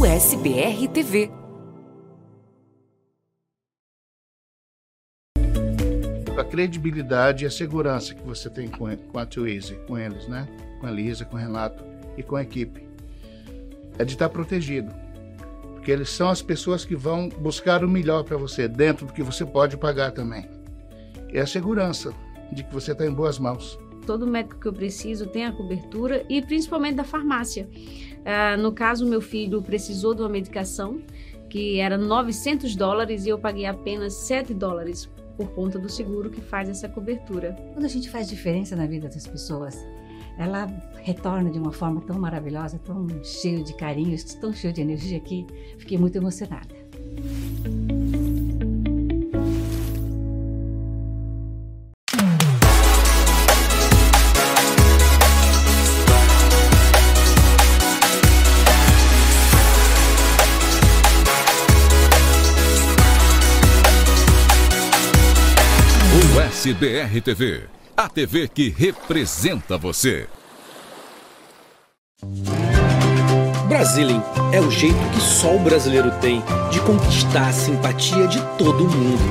USBR TV. A credibilidade e a segurança que você tem com, com a Twizy, com eles, né? Com a Lisa, com o Renato e com a equipe. É de estar protegido. Porque eles são as pessoas que vão buscar o melhor para você, dentro do que você pode pagar também. É a segurança de que você está em boas mãos todo médico que eu preciso tem a cobertura e principalmente da farmácia. Uh, no caso, meu filho precisou de uma medicação que era 900 dólares e eu paguei apenas 7 dólares por conta do seguro que faz essa cobertura. Quando a gente faz diferença na vida das pessoas, ela retorna de uma forma tão maravilhosa, tão cheio de carinhos, tão cheio de energia que fiquei muito emocionada. SBR TV, a TV que representa você. Brasilim é o jeito que só o brasileiro tem de conquistar a simpatia de todo mundo.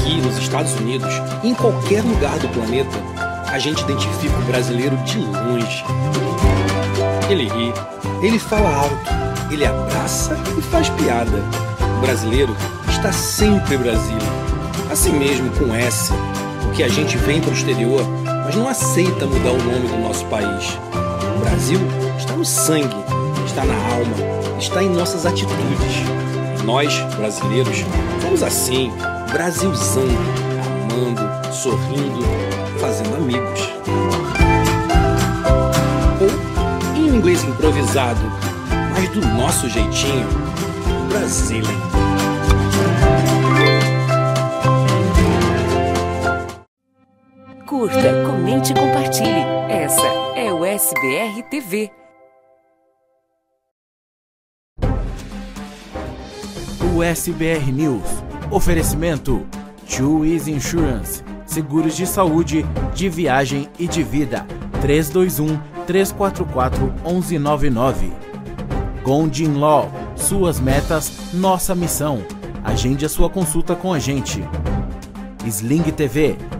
Aqui nos Estados Unidos em qualquer lugar do planeta, a gente identifica o brasileiro de longe. Ele ri, ele fala alto, ele abraça e faz piada. O brasileiro está sempre Brasília assim mesmo com S, porque a gente vem para o exterior, mas não aceita mudar o nome do nosso país. O Brasil está no sangue, está na alma, está em nossas atitudes. Nós, brasileiros, somos assim, Brasilzando, amando, sorrindo, fazendo amigos. Ou, em inglês improvisado, mas do nosso jeitinho, Brasília. Curta, comente e compartilhe. Essa é o SBR TV. O SBR News. Oferecimento: Easy Insurance. Seguros de saúde, de viagem e de vida. 321 344 1199. Gondin Law. Suas metas, nossa missão. Agende a sua consulta com a gente. Sling TV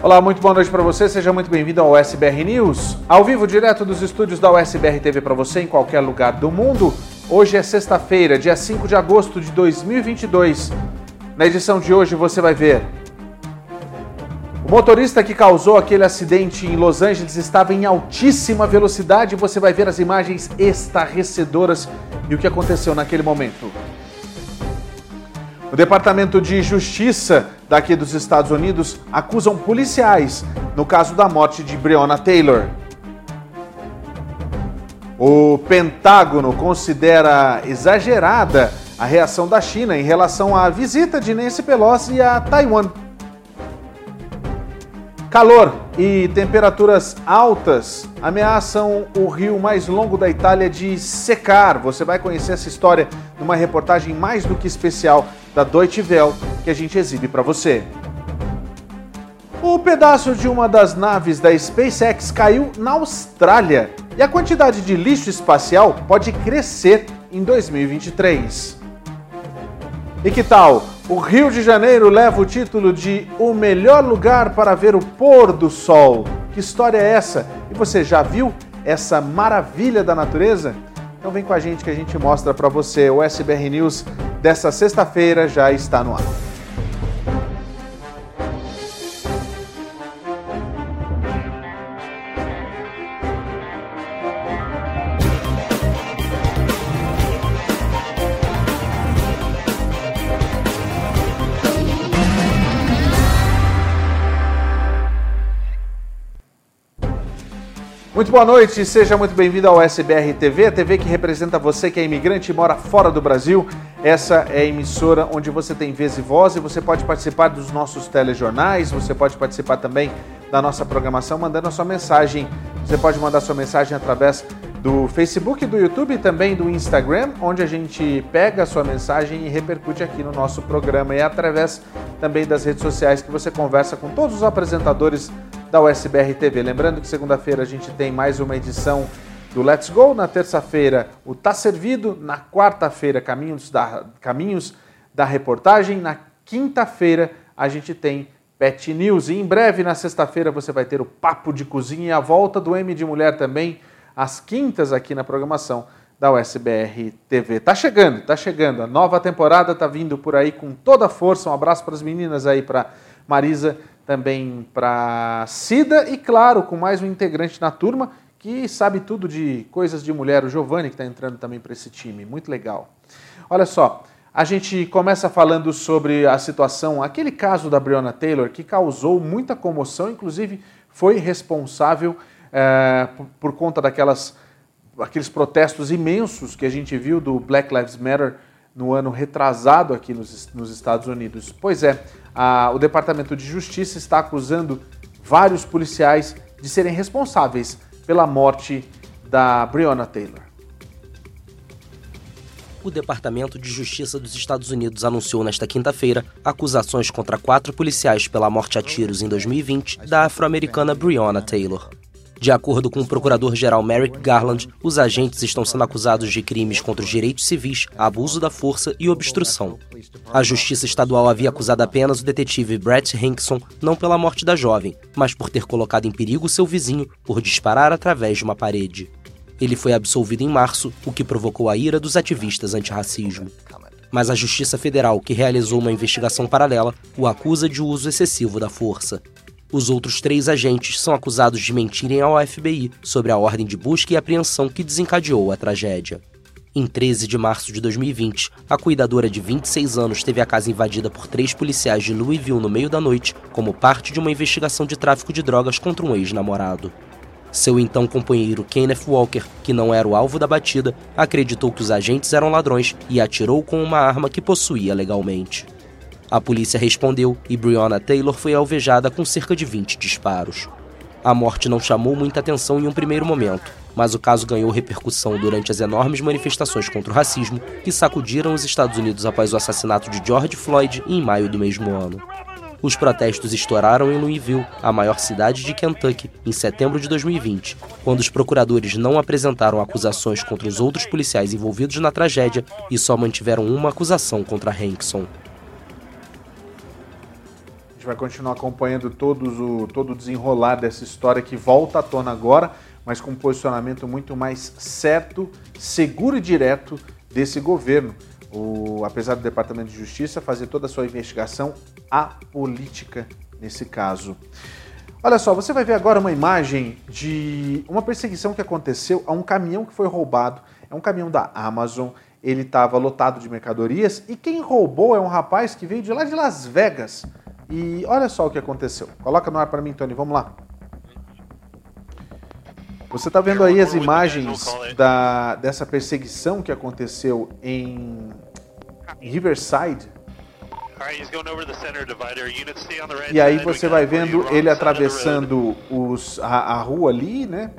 Olá, muito boa noite para você. Seja muito bem-vindo ao SBR News, ao vivo direto dos estúdios da USBR TV para você em qualquer lugar do mundo. Hoje é sexta-feira, dia 5 de agosto de 2022. Na edição de hoje você vai ver o motorista que causou aquele acidente em Los Angeles estava em altíssima velocidade. Você vai ver as imagens estarrecedoras e o que aconteceu naquele momento. O Departamento de Justiça daqui dos Estados Unidos acusam policiais no caso da morte de Breonna Taylor. O Pentágono considera exagerada a reação da China em relação à visita de Nancy Pelosi a Taiwan. Calor e temperaturas altas ameaçam o rio mais longo da Itália de secar. Você vai conhecer essa história numa reportagem mais do que especial da Deutsche Welle que a gente exibe para você. O pedaço de uma das naves da SpaceX caiu na Austrália e a quantidade de lixo espacial pode crescer em 2023. E que tal? O Rio de Janeiro leva o título de o melhor lugar para ver o pôr do sol. Que história é essa? E você já viu essa maravilha da natureza? Então vem com a gente que a gente mostra para você. O SBR News dessa sexta-feira já está no ar. Muito boa noite, seja muito bem-vindo ao SBR TV, a TV que representa você que é imigrante e mora fora do Brasil. Essa é a emissora onde você tem vez e voz e você pode participar dos nossos telejornais, você pode participar também da nossa programação mandando a sua mensagem. Você pode mandar sua mensagem através do Facebook, do YouTube e também do Instagram, onde a gente pega a sua mensagem e repercute aqui no nosso programa. E é através também das redes sociais que você conversa com todos os apresentadores da USBR TV. Lembrando que segunda-feira a gente tem mais uma edição do Let's Go, na terça-feira o Tá Servido, na quarta-feira Caminhos da, Caminhos da Reportagem, na quinta-feira a gente tem Pet News e em breve na sexta-feira você vai ter o Papo de Cozinha e a volta do M de Mulher também às quintas aqui na programação da USBR TV. Tá chegando, tá chegando. A nova temporada tá vindo por aí com toda a força. Um abraço para as meninas aí, para Marisa, também para Cida e claro, com mais um integrante na turma que sabe tudo de coisas de mulher, o Giovanni que está entrando também para esse time. Muito legal. Olha só, a gente começa falando sobre a situação, aquele caso da Breonna Taylor que causou muita comoção, inclusive foi responsável é, por, por, conta daquelas aqueles protestos imensos que a gente viu do Black Lives Matter no ano retrasado aqui nos, nos Estados Unidos. Pois é, a, o Departamento de Justiça está acusando vários policiais de serem responsáveis pela morte da Breonna Taylor. O Departamento de Justiça dos Estados Unidos anunciou nesta quinta-feira acusações contra quatro policiais pela morte a tiros em 2020 da afro-americana Breonna Taylor. De acordo com o procurador-geral Merrick Garland, os agentes estão sendo acusados de crimes contra os direitos civis, abuso da força e obstrução. A Justiça Estadual havia acusado apenas o detetive Brett Hankson não pela morte da jovem, mas por ter colocado em perigo seu vizinho por disparar através de uma parede. Ele foi absolvido em março, o que provocou a ira dos ativistas antirracismo. Mas a Justiça Federal, que realizou uma investigação paralela, o acusa de uso excessivo da força. Os outros três agentes são acusados de mentirem ao FBI sobre a ordem de busca e apreensão que desencadeou a tragédia. Em 13 de março de 2020, a cuidadora de 26 anos teve a casa invadida por três policiais de Louisville no meio da noite, como parte de uma investigação de tráfico de drogas contra um ex-namorado. Seu então companheiro Kenneth Walker, que não era o alvo da batida, acreditou que os agentes eram ladrões e atirou com uma arma que possuía legalmente. A polícia respondeu e Breonna Taylor foi alvejada com cerca de 20 disparos. A morte não chamou muita atenção em um primeiro momento, mas o caso ganhou repercussão durante as enormes manifestações contra o racismo que sacudiram os Estados Unidos após o assassinato de George Floyd em maio do mesmo ano. Os protestos estouraram em Louisville, a maior cidade de Kentucky, em setembro de 2020, quando os procuradores não apresentaram acusações contra os outros policiais envolvidos na tragédia e só mantiveram uma acusação contra Hankson vai continuar acompanhando todos o, todo o desenrolar dessa história que volta à tona agora, mas com um posicionamento muito mais certo, seguro e direto desse governo. O, apesar do Departamento de Justiça fazer toda a sua investigação apolítica nesse caso. Olha só, você vai ver agora uma imagem de uma perseguição que aconteceu a um caminhão que foi roubado. É um caminhão da Amazon. Ele estava lotado de mercadorias e quem roubou é um rapaz que veio de lá de Las Vegas e olha só o que aconteceu. Coloca no ar para mim, Tony, vamos lá. Você está vendo aí as imagens da, dessa perseguição que aconteceu em Riverside. E aí você vai vendo ele atravessando os, a, a rua ali, né?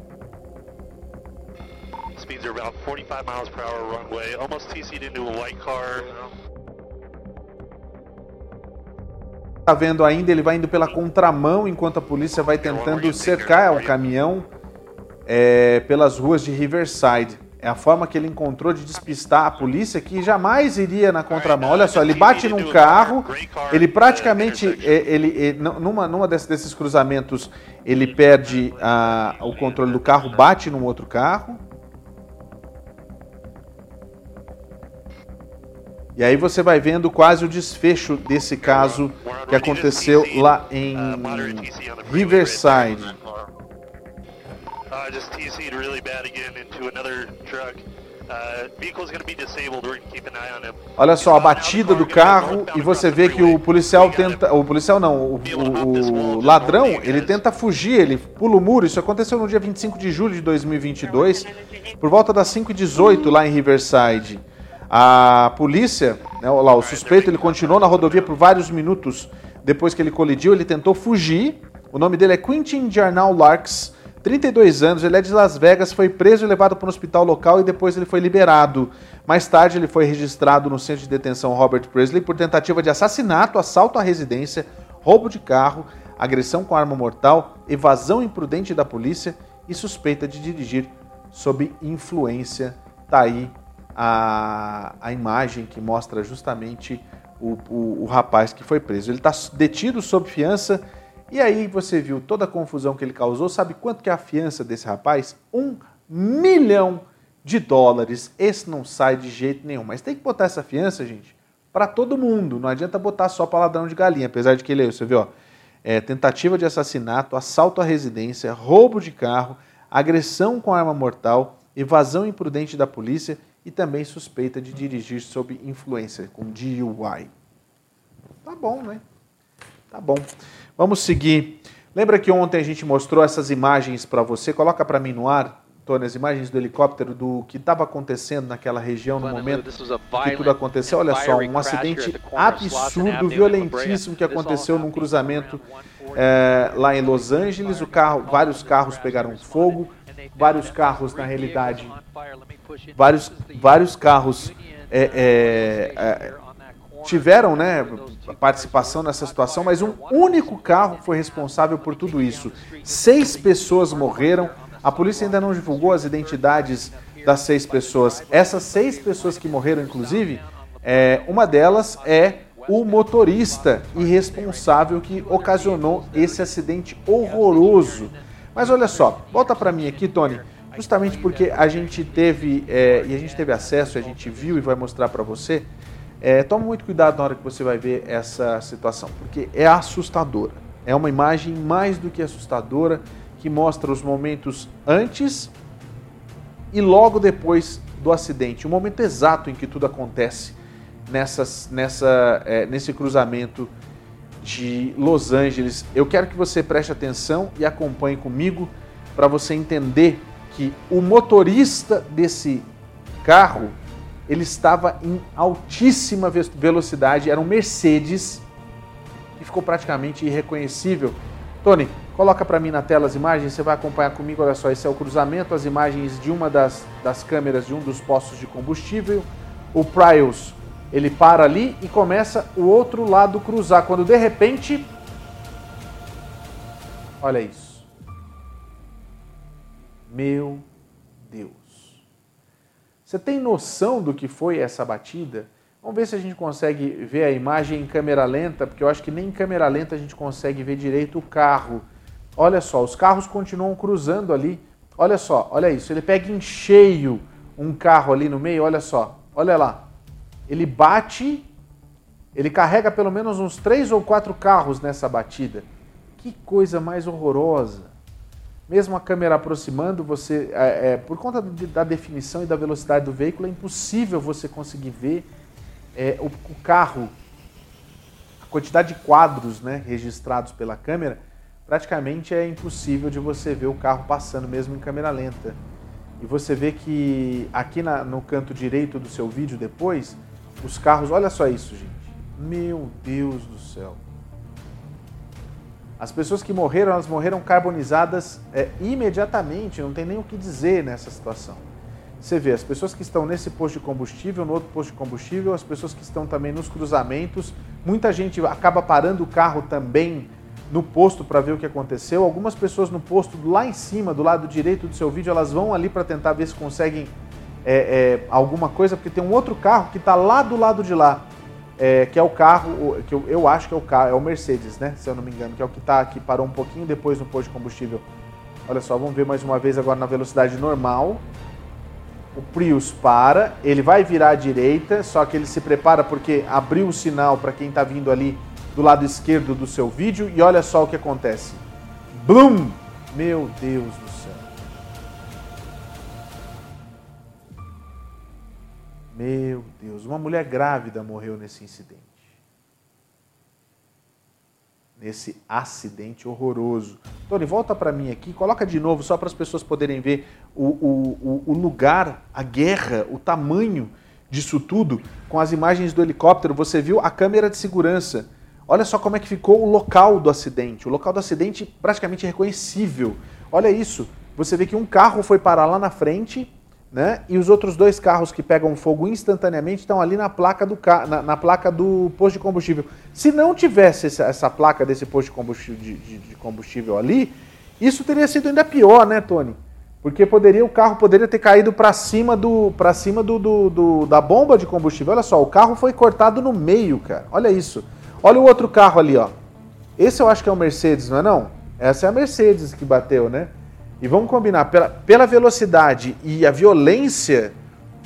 Tá vendo ainda, ele vai indo pela contramão enquanto a polícia vai tentando cercar o caminhão é, pelas ruas de Riverside. É a forma que ele encontrou de despistar a polícia que jamais iria na contramão. Olha só, ele bate num carro, ele praticamente, é, ele, ele, numa, numa desses cruzamentos, ele perde a, o controle do carro, bate num outro carro. E aí você vai vendo quase o desfecho desse caso que aconteceu lá em Riverside. Olha só a batida do carro e você vê que o policial tenta, o policial não, o, o, o, ladrão, ele tenta fugir, ele pula o muro. Isso aconteceu no dia 25 de julho de 2022, por volta das 5h18 lá em Riverside. A polícia, né, lá, o suspeito, ele continuou na rodovia por vários minutos depois que ele colidiu, ele tentou fugir. O nome dele é Quentin Jarnal Larks, 32 anos, ele é de Las Vegas, foi preso e levado para um hospital local e depois ele foi liberado. Mais tarde, ele foi registrado no centro de detenção Robert Presley por tentativa de assassinato, assalto à residência, roubo de carro, agressão com arma mortal, evasão imprudente da polícia e suspeita de dirigir sob influência. Tá aí a, a imagem que mostra justamente o, o, o rapaz que foi preso. Ele está detido sob fiança e aí você viu toda a confusão que ele causou. Sabe quanto que é a fiança desse rapaz? Um milhão de dólares. Esse não sai de jeito nenhum. Mas tem que botar essa fiança, gente, para todo mundo. Não adianta botar só para ladrão de galinha, apesar de que ele, você viu, ó, é, tentativa de assassinato, assalto à residência, roubo de carro, agressão com arma mortal, evasão imprudente da polícia e também suspeita de dirigir sob influência, com DUI. Tá bom, né? Tá bom. Vamos seguir. Lembra que ontem a gente mostrou essas imagens para você? Coloca para mim no ar. Tony, as imagens do helicóptero do que estava acontecendo naquela região no momento que tudo aconteceu. Olha só, um acidente absurdo, violentíssimo que aconteceu num cruzamento é, lá em Los Angeles. O carro, vários carros pegaram fogo, vários carros na realidade, vários, vários carros é, é, é tiveram né, participação nessa situação, mas um único carro foi responsável por tudo isso. Seis pessoas morreram. A polícia ainda não divulgou as identidades das seis pessoas. Essas seis pessoas que morreram, inclusive, é, uma delas é o motorista irresponsável que ocasionou esse acidente horroroso. Mas olha só, volta para mim aqui, Tony, justamente porque a gente teve é, e a gente teve acesso, a gente viu e vai mostrar para você. É, toma muito cuidado na hora que você vai ver essa situação, porque é assustadora. É uma imagem mais do que assustadora que mostra os momentos antes e logo depois do acidente, o momento exato em que tudo acontece nessas, nessa, é, nesse cruzamento de Los Angeles. Eu quero que você preste atenção e acompanhe comigo para você entender que o motorista desse carro ele estava em altíssima velocidade, era um Mercedes e ficou praticamente irreconhecível. Tony, Coloca para mim na tela as imagens, você vai acompanhar comigo. Olha só, esse é o cruzamento, as imagens de uma das, das câmeras de um dos postos de combustível. O Prius, ele para ali e começa o outro lado cruzar. Quando de repente. Olha isso. Meu Deus. Você tem noção do que foi essa batida? Vamos ver se a gente consegue ver a imagem em câmera lenta, porque eu acho que nem em câmera lenta a gente consegue ver direito o carro. Olha só, os carros continuam cruzando ali. Olha só, olha isso. Ele pega em cheio um carro ali no meio, olha só. Olha lá. Ele bate, ele carrega pelo menos uns três ou quatro carros nessa batida. Que coisa mais horrorosa. Mesmo a câmera aproximando, você, é, é, por conta da definição e da velocidade do veículo, é impossível você conseguir ver é, o, o carro, a quantidade de quadros né, registrados pela câmera praticamente é impossível de você ver o carro passando mesmo em câmera lenta. E você vê que aqui na, no canto direito do seu vídeo depois, os carros, olha só isso, gente. Meu Deus do céu. As pessoas que morreram, elas morreram carbonizadas é, imediatamente, não tem nem o que dizer nessa situação. Você vê as pessoas que estão nesse posto de combustível, no outro posto de combustível, as pessoas que estão também nos cruzamentos. Muita gente acaba parando o carro também no posto para ver o que aconteceu. Algumas pessoas no posto lá em cima, do lado direito do seu vídeo, elas vão ali para tentar ver se conseguem é, é, alguma coisa, porque tem um outro carro que está lá do lado de lá, é, que é o carro, que eu, eu, acho que é o carro, é o Mercedes, né? Se eu não me engano, que é o que está aqui, parou um pouquinho depois no posto de combustível. Olha só, vamos ver mais uma vez agora na velocidade normal. O Prius para, ele vai virar à direita, só que ele se prepara porque abriu o sinal para quem está vindo ali do lado esquerdo do seu vídeo e olha só o que acontece. Blum! Meu Deus do Meu Deus, uma mulher grávida morreu nesse incidente. Nesse acidente horroroso. Tony, volta para mim aqui, coloca de novo só para as pessoas poderem ver o, o, o lugar, a guerra, o tamanho disso tudo, com as imagens do helicóptero, você viu a câmera de segurança. Olha só como é que ficou o local do acidente. O local do acidente praticamente reconhecível. Olha isso. Você vê que um carro foi parar lá na frente, né? E os outros dois carros que pegam fogo instantaneamente estão ali na placa do, na, na placa do posto de combustível. Se não tivesse essa, essa placa desse posto de combustível, de, de, de combustível ali, isso teria sido ainda pior, né, Tony? Porque poderia, o carro poderia ter caído para cima, do, pra cima do, do, do, da bomba de combustível. Olha só, o carro foi cortado no meio, cara. Olha isso. Olha o outro carro ali, ó. Esse eu acho que é o Mercedes, não é não? Essa é a Mercedes que bateu, né? E vamos combinar, pela, pela velocidade e a violência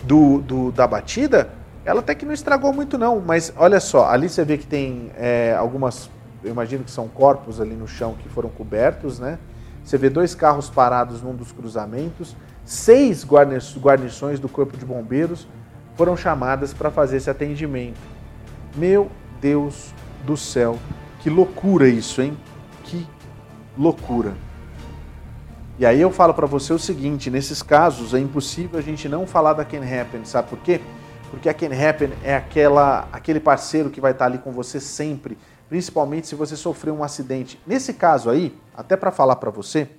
do, do, da batida, ela até que não estragou muito não. Mas olha só, ali você vê que tem é, algumas, eu imagino que são corpos ali no chão que foram cobertos, né? Você vê dois carros parados num dos cruzamentos, seis guarnições do Corpo de Bombeiros foram chamadas para fazer esse atendimento. Meu Deus do céu, que loucura isso, hein? Que loucura. E aí eu falo para você o seguinte, nesses casos é impossível a gente não falar da Can Happen, sabe por quê? Porque a Can Happen é aquela, aquele parceiro que vai estar ali com você sempre, principalmente se você sofreu um acidente. Nesse caso aí, até para falar para você,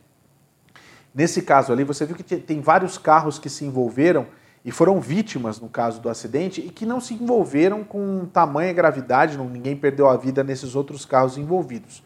nesse caso ali, você viu que tem vários carros que se envolveram e foram vítimas no caso do acidente e que não se envolveram com tamanha gravidade, não, ninguém perdeu a vida nesses outros carros envolvidos.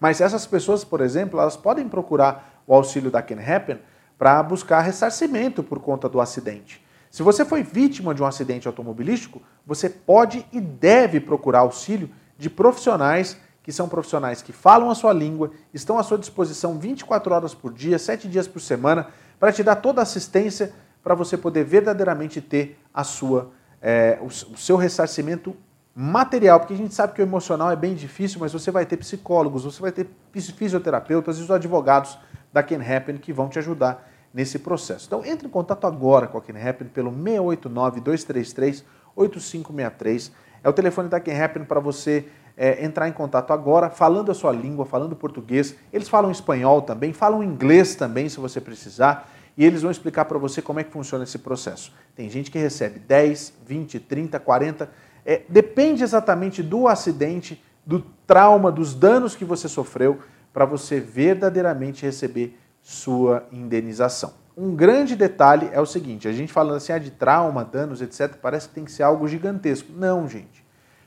Mas essas pessoas, por exemplo, elas podem procurar o auxílio da Can Happen para buscar ressarcimento por conta do acidente. Se você foi vítima de um acidente automobilístico, você pode e deve procurar auxílio de profissionais que são profissionais que falam a sua língua, estão à sua disposição 24 horas por dia, 7 dias por semana, para te dar toda a assistência para você poder verdadeiramente ter a sua, é, o, seu ressarcimento material, porque a gente sabe que o emocional é bem difícil, mas você vai ter psicólogos, você vai ter fisioterapeutas e os advogados da Can Happen que vão te ajudar nesse processo. Então entre em contato agora com a Can Happen pelo 689 233 8563 é o telefone da Can Happen para você é, entrar em contato agora, falando a sua língua, falando português. Eles falam espanhol também, falam inglês também, se você precisar. E eles vão explicar para você como é que funciona esse processo. Tem gente que recebe 10, 20, 30, 40. É, depende exatamente do acidente, do trauma, dos danos que você sofreu, para você verdadeiramente receber sua indenização. Um grande detalhe é o seguinte: a gente falando assim ah, de trauma, danos, etc., parece que tem que ser algo gigantesco. Não, gente.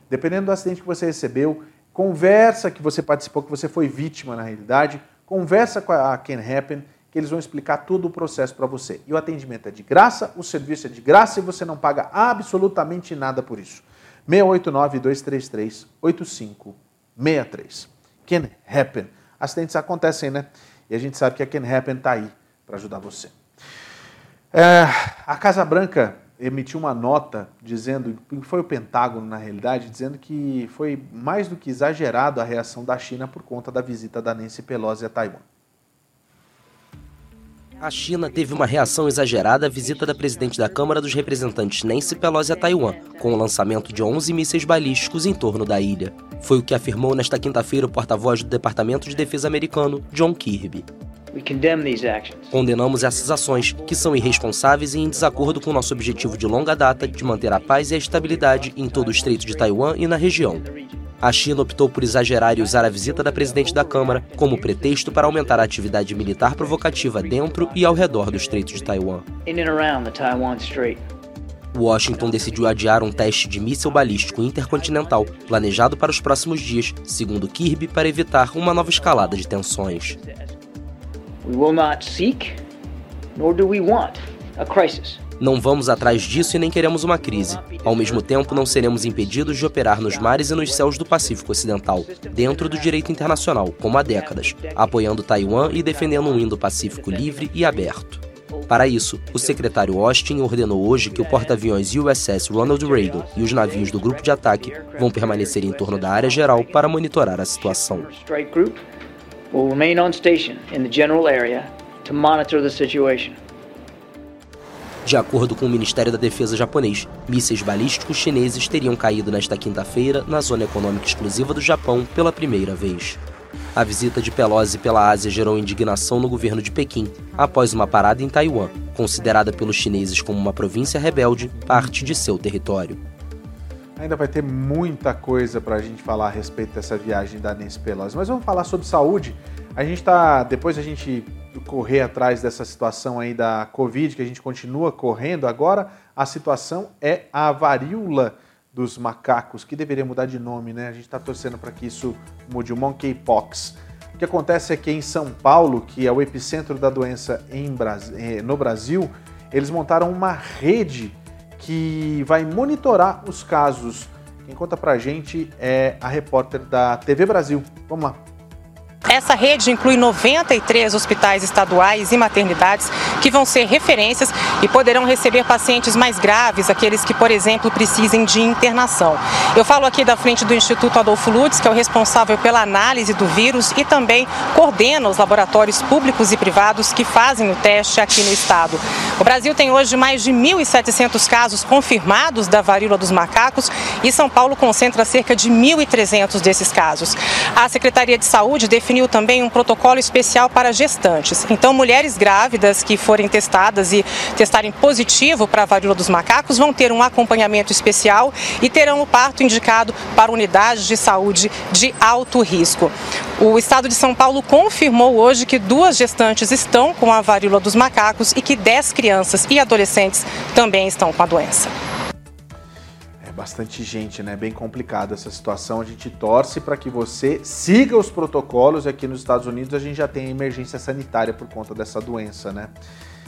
Dependendo do acidente que você recebeu, conversa que você participou, que você foi vítima na realidade, conversa com a Can Happen, que eles vão explicar todo o processo para você. E o atendimento é de graça, o serviço é de graça e você não paga absolutamente nada por isso. 689-233-8563. Can Happen. Acidentes acontecem, né? E a gente sabe que a Can Happen está aí para ajudar você. É, a Casa Branca emitiu uma nota dizendo, foi o Pentágono na realidade, dizendo que foi mais do que exagerado a reação da China por conta da visita da Nancy Pelosi a Taiwan. A China teve uma reação exagerada à visita da presidente da Câmara dos Representantes Nancy Pelosi a Taiwan, com o lançamento de 11 mísseis balísticos em torno da ilha. Foi o que afirmou nesta quinta-feira o porta-voz do Departamento de Defesa americano, John Kirby. Condenamos essas ações, que são irresponsáveis e em desacordo com nosso objetivo de longa data de manter a paz e a estabilidade em todo o Estreito de Taiwan e na região. A China optou por exagerar e usar a visita da presidente da Câmara como pretexto para aumentar a atividade militar provocativa dentro e ao redor do Estreito de Taiwan. Washington decidiu adiar um teste de míssil balístico intercontinental planejado para os próximos dias, segundo Kirby, para evitar uma nova escalada de tensões. We will not seek, nor do we want, a crisis. Não vamos atrás disso e nem queremos uma crise. Ao mesmo tempo, não seremos impedidos de operar nos mares e nos céus do Pacífico Ocidental, dentro do direito internacional, como há décadas, apoiando Taiwan e defendendo um Indo-Pacífico livre e aberto. Para isso, o secretário Austin ordenou hoje que o porta-aviões USS Ronald Reagan e os navios do grupo de ataque vão permanecer em torno da área geral para monitorar a situação will remain on station in the general area to monitor the situation. De acordo com o Ministério da Defesa japonês, mísseis balísticos chineses teriam caído nesta quinta-feira na zona econômica exclusiva do Japão pela primeira vez. A visita de Pelosi pela Ásia gerou indignação no governo de Pequim, após uma parada em Taiwan, considerada pelos chineses como uma província rebelde, parte de seu território. Ainda vai ter muita coisa para a gente falar a respeito dessa viagem da Nancy Pelosi, mas vamos falar sobre saúde. A gente está, depois a gente correr atrás dessa situação aí da Covid, que a gente continua correndo, agora a situação é a varíola dos macacos, que deveria mudar de nome, né? A gente está torcendo para que isso mude, o monkeypox. O que acontece é que em São Paulo, que é o epicentro da doença eh, no Brasil, eles montaram uma rede que vai monitorar os casos. Quem conta pra gente é a repórter da TV Brasil. Vamos lá. Essa rede inclui 93 hospitais estaduais e maternidades que vão ser referências e poderão receber pacientes mais graves, aqueles que, por exemplo, precisem de internação. Eu falo aqui da frente do Instituto Adolfo Lutz, que é o responsável pela análise do vírus e também coordena os laboratórios públicos e privados que fazem o teste aqui no estado. O Brasil tem hoje mais de 1.700 casos confirmados da varíola dos macacos e São Paulo concentra cerca de 1.300 desses casos. A Secretaria de Saúde definiu definiu também um protocolo especial para gestantes. Então, mulheres grávidas que forem testadas e testarem positivo para a varíola dos macacos vão ter um acompanhamento especial e terão o parto indicado para unidades de saúde de alto risco. O estado de São Paulo confirmou hoje que duas gestantes estão com a varíola dos macacos e que 10 crianças e adolescentes também estão com a doença bastante gente, né? Bem complicada essa situação. A gente torce para que você siga os protocolos. Aqui nos Estados Unidos a gente já tem emergência sanitária por conta dessa doença, né?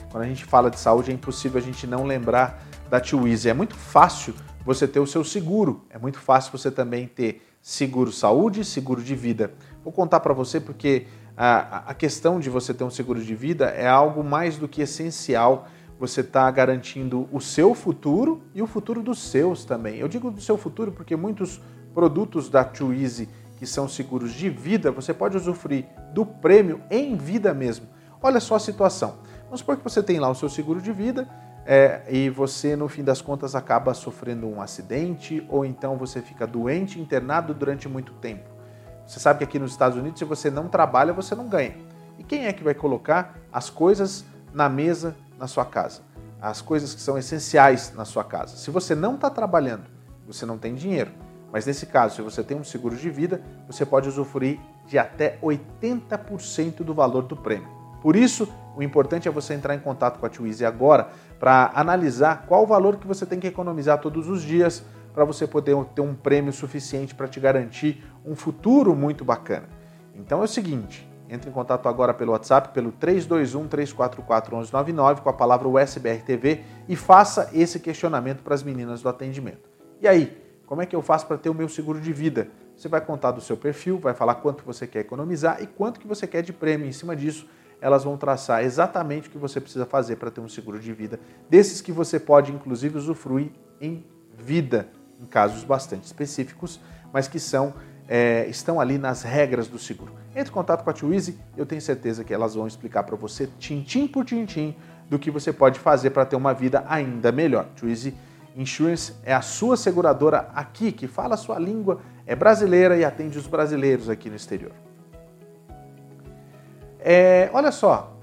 Quando a gente fala de saúde é impossível a gente não lembrar da Twizy. É muito fácil você ter o seu seguro. É muito fácil você também ter seguro saúde e seguro de vida. Vou contar para você porque a, a questão de você ter um seguro de vida é algo mais do que essencial você está garantindo o seu futuro e o futuro dos seus também. Eu digo do seu futuro porque muitos produtos da Twizy que são seguros de vida, você pode usufruir do prêmio em vida mesmo. Olha só a situação. Vamos supor que você tem lá o seu seguro de vida é, e você, no fim das contas, acaba sofrendo um acidente ou então você fica doente, internado durante muito tempo. Você sabe que aqui nos Estados Unidos, se você não trabalha, você não ganha. E quem é que vai colocar as coisas na mesa na sua casa, as coisas que são essenciais na sua casa. Se você não está trabalhando, você não tem dinheiro. Mas nesse caso, se você tem um seguro de vida, você pode usufruir de até 80% do valor do prêmio. Por isso, o importante é você entrar em contato com a Twizy agora para analisar qual o valor que você tem que economizar todos os dias para você poder ter um prêmio suficiente para te garantir um futuro muito bacana. Então é o seguinte, entre em contato agora pelo WhatsApp, pelo 321-344-1199 com a palavra USBRTV e faça esse questionamento para as meninas do atendimento. E aí, como é que eu faço para ter o meu seguro de vida? Você vai contar do seu perfil, vai falar quanto você quer economizar e quanto que você quer de prêmio. Em cima disso, elas vão traçar exatamente o que você precisa fazer para ter um seguro de vida, desses que você pode inclusive usufruir em vida, em casos bastante específicos, mas que são é, estão ali nas regras do seguro. Entre em contato com a Twizy, eu tenho certeza que elas vão explicar para você, tintim por tintim, do que você pode fazer para ter uma vida ainda melhor. Twizy Insurance é a sua seguradora aqui, que fala a sua língua, é brasileira e atende os brasileiros aqui no exterior. É, olha só,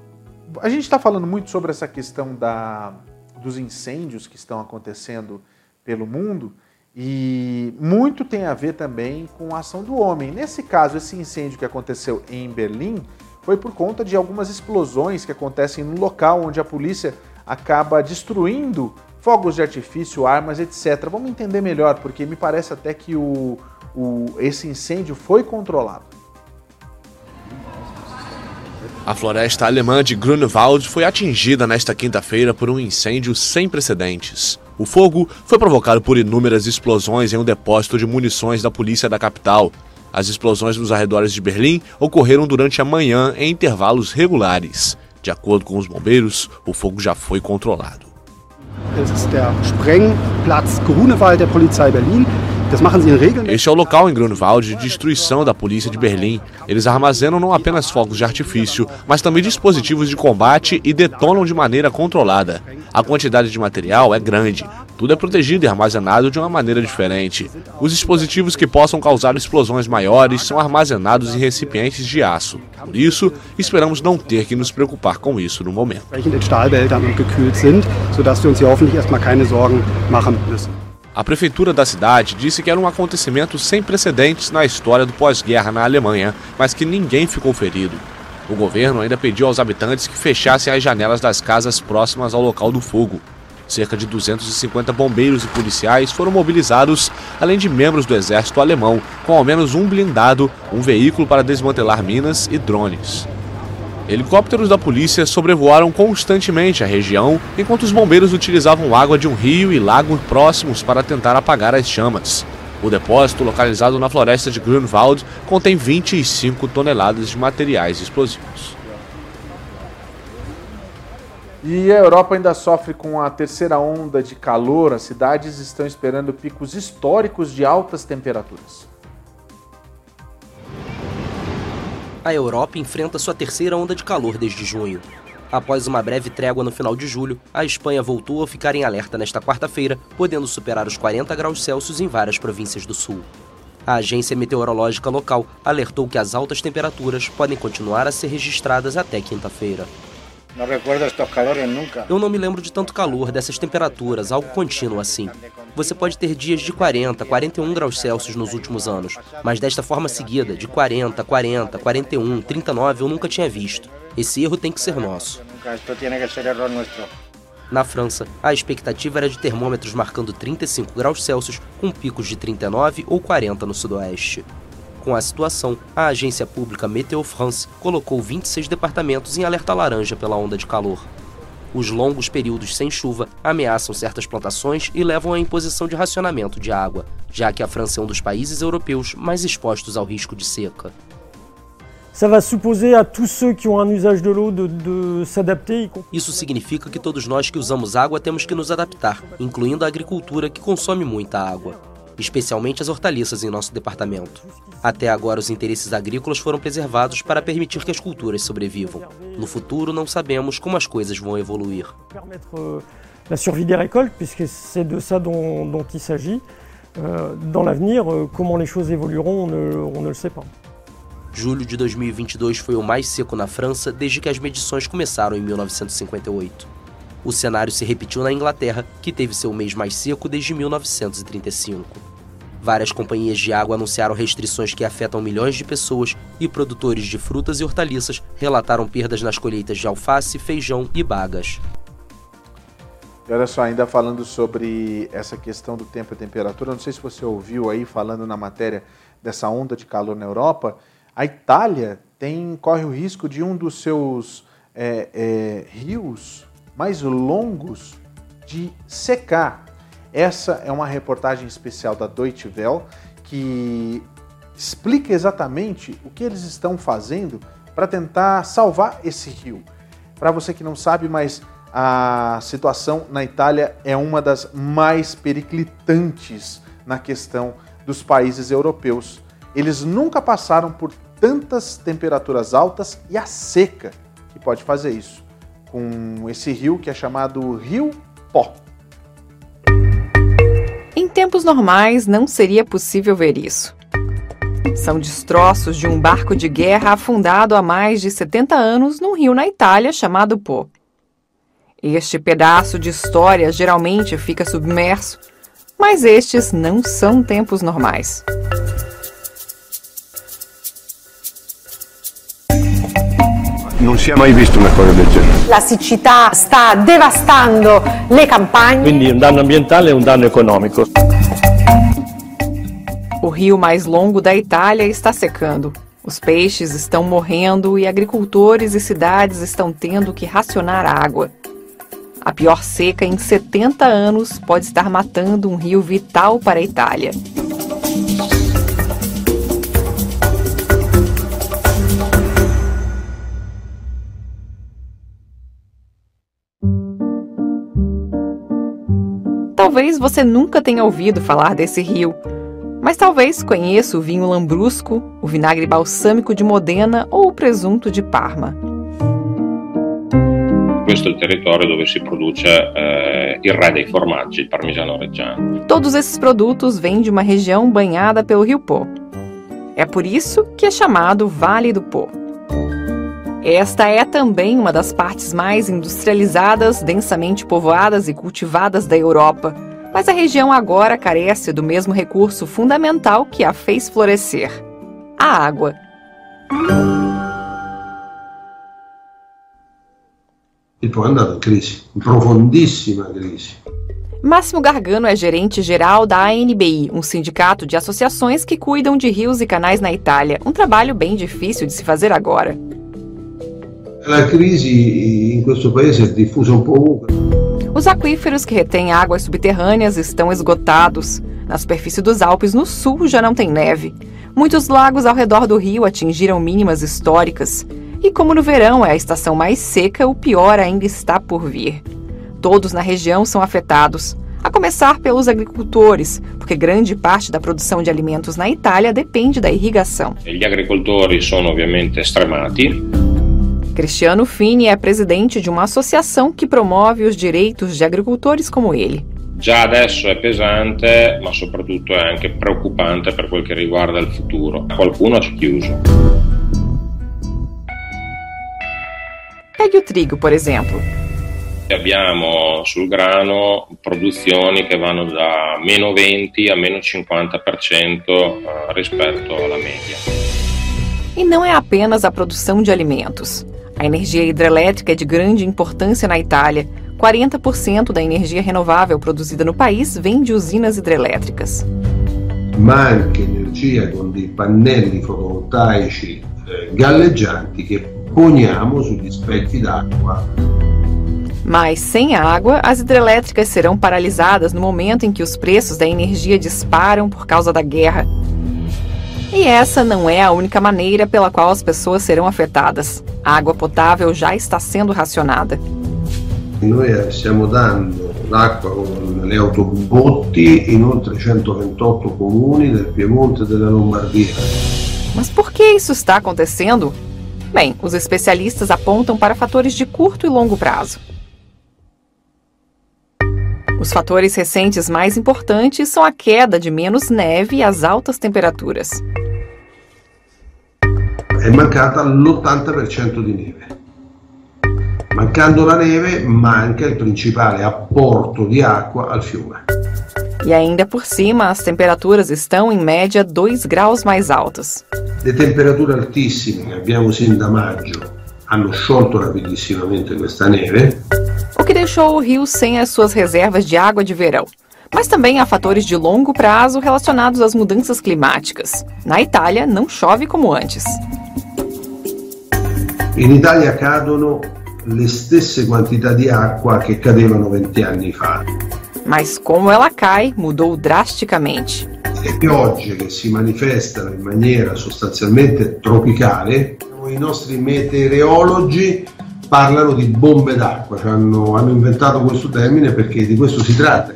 a gente está falando muito sobre essa questão da, dos incêndios que estão acontecendo pelo mundo e muito tem a ver também com a ação do homem. Nesse caso, esse incêndio que aconteceu em Berlim foi por conta de algumas explosões que acontecem no local onde a polícia acaba destruindo fogos de artifício, armas, etc. Vamos entender melhor, porque me parece até que o, o, esse incêndio foi controlado. A floresta alemã de Grunewald foi atingida nesta quinta-feira por um incêndio sem precedentes. O fogo foi provocado por inúmeras explosões em um depósito de munições da polícia da capital. As explosões nos arredores de Berlim ocorreram durante a manhã em intervalos regulares. De acordo com os bombeiros, o fogo já foi controlado. Sprengplatz Grunewald. Este é o local em Grunwald de destruição da polícia de Berlim. Eles armazenam não apenas fogos de artifício, mas também dispositivos de combate e detonam de maneira controlada. A quantidade de material é grande. Tudo é protegido e armazenado de uma maneira diferente. Os dispositivos que possam causar explosões maiores são armazenados em recipientes de aço. Por isso, esperamos não ter que nos preocupar com isso no momento. A prefeitura da cidade disse que era um acontecimento sem precedentes na história do pós-guerra na Alemanha, mas que ninguém ficou ferido. O governo ainda pediu aos habitantes que fechassem as janelas das casas próximas ao local do fogo. Cerca de 250 bombeiros e policiais foram mobilizados, além de membros do exército alemão, com ao menos um blindado, um veículo para desmantelar minas e drones. Helicópteros da polícia sobrevoaram constantemente a região, enquanto os bombeiros utilizavam água de um rio e lago próximos para tentar apagar as chamas. O depósito, localizado na floresta de Grunwald, contém 25 toneladas de materiais explosivos. E a Europa ainda sofre com a terceira onda de calor. As cidades estão esperando picos históricos de altas temperaturas. A Europa enfrenta sua terceira onda de calor desde junho. Após uma breve trégua no final de julho, a Espanha voltou a ficar em alerta nesta quarta-feira, podendo superar os 40 graus Celsius em várias províncias do sul. A agência meteorológica local alertou que as altas temperaturas podem continuar a ser registradas até quinta-feira. Não recordo estes calores nunca. Eu não me lembro de tanto calor, dessas temperaturas, algo contínuo assim. Você pode ter dias de 40, 41 graus Celsius nos últimos anos, mas desta forma seguida, de 40, 40, 41, 39, eu nunca tinha visto. Esse erro tem que ser nosso. Na França, a expectativa era de termômetros marcando 35 graus Celsius, com picos de 39 ou 40 no sudoeste. Com a situação, a agência pública Meteo France colocou 26 departamentos em alerta laranja pela onda de calor. Os longos períodos sem chuva ameaçam certas plantações e levam à imposição de racionamento de água, já que a França é um dos países europeus mais expostos ao risco de seca. Isso significa que todos nós que usamos água temos que nos adaptar, incluindo a agricultura que consome muita água especialmente as hortaliças em nosso departamento. Até agora, os interesses agrícolas foram preservados para permitir que as culturas sobrevivam. No futuro, não sabemos como as coisas vão evoluir. La survie des récoltes, puisque c'est de ça dont, dont il s'agit. Euh, dans l'avenir, euh, comment les choses évolueront, on ne, on ne le sait pas. Julho de 2022 foi o mais seco na França desde que as medições começaram em 1958. O cenário se repetiu na Inglaterra, que teve seu mês mais seco desde 1935. Várias companhias de água anunciaram restrições que afetam milhões de pessoas e produtores de frutas e hortaliças relataram perdas nas colheitas de alface, feijão e bagas. E olha só, ainda falando sobre essa questão do tempo e temperatura, não sei se você ouviu aí falando na matéria dessa onda de calor na Europa, a Itália tem corre o risco de um dos seus é, é, rios mais longos de secar. Essa é uma reportagem especial da Deutsche Welle que explica exatamente o que eles estão fazendo para tentar salvar esse rio. Para você que não sabe, mas a situação na Itália é uma das mais periclitantes na questão dos países europeus. Eles nunca passaram por tantas temperaturas altas e a seca que pode fazer isso com esse rio que é chamado Rio Pó. Em tempos normais, não seria possível ver isso. São destroços de um barco de guerra afundado há mais de 70 anos num rio na Itália chamado Po. Este pedaço de história geralmente fica submerso, mas estes não são tempos normais. Non si è mai visto una cosa del genere. La siccità sta devastando le campagne. Quindi un danno ambientale e un danno econômico. O rio mais longo da Itália está secando. Os peixes estão morrendo e agricultores e cidades estão tendo que racionar água. A pior seca em 70 anos pode estar matando um rio vital para a Itália. Talvez você nunca tenha ouvido falar desse rio, Mas talvez conheça o vinho lambrusco, o vinagre balsâmico de Modena ou o presunto de Parma. Questo è il territorio dove si produce eh, il re dei formaggi, il parmigiano reggiano. Todos esses produtos vêm de uma região banhada pelo rio Pô. É por isso que é chamado Vale do Pô. Esta é também uma das partes mais industrializadas, densamente povoadas e cultivadas da Europa, mas a região agora carece do mesmo recurso fundamental que a fez florescer: a água. Il Po è andato in crisi, in profondissima crisi. Máximo Gargano é gerente geral da ANBI, um sindicato de associações que cuidam de rios e canais na Itália. Um trabalho bem difícil de se fazer agora. La crisi in questo paese è diffusa un po' ovunque. Os aquíferos que retêm águas subterrâneas estão esgotados. Na superfície dos Alpes, no sul, já não tem neve. Muitos lagos ao redor do rio atingiram mínimas históricas. E como no verão é a estação mais seca, o pior ainda está por vir. Todos na região são afetados, a começar pelos agricultores, porque grande parte da produção de alimentos na Itália depende da irrigação. Gli agricoltori sono ovviamente stremati. Cristiano Fini é presidente de uma associação que promove os direitos de agricultores como ele. Già adesso è pesante, ma soprattutto è anche preoccupante per quel che riguarda il futuro. Qualcuno ha chiuso. Pegue o trigo, por exemplo. Abbiamo sul grano produzioni che vanno da meno 20 a meno 50% rispetto alla media. E não é apenas a produção de alimentos. A energia hidrelétrica é de grande importância na Itália. 40% da energia renovável produzida no país vem de usinas hidrelétricas. Ma anche energia con dei pannelli fotovoltaici eh, galleggianti che poniamo sugli specchi d'acqua mas sem água, as hidrelétricas serão paralisadas no momento em que os preços da energia disparam por causa da guerra. E essa não é a única maneira pela qual as pessoas serão afetadas. A água potável já está sendo racionada. Noi stiamo dando l'acqua con le autobotti in oltre 128 comuni del Piemonte e della Lombardia. Mas por que isso está acontecendo? Bem, os especialistas apontam para fatores de curto e longo prazo. Os fatores recentes mais importantes são a queda de menos neve e as altas temperaturas. È mancata l'80% di neve. Mancando la neve, manca il principale apporto di acqua al fiume. E ainda por cima, as temperaturas estão em média 2 graus mais altas. Le temperature altissime che abbiamo sin da maggio hanno sciolto rapidissimamente questa neve. O que deixou o rio sem as suas reservas de água de verão. Mas também há fatores de longo prazo relacionados às mudanças climáticas. Na Itália, não chove como antes. In Italia cadono le stesse quantità di acqua che cadevano 20 anni fa. Mas como ela cai, mudou drasticamente. Le piogge che si manifestano in maniera sostanzialmente tropicale, i nostri meteorologi parlano di bombe d'acqua, cioè hanno, hanno, inventato questo termine perché di questo si tratta.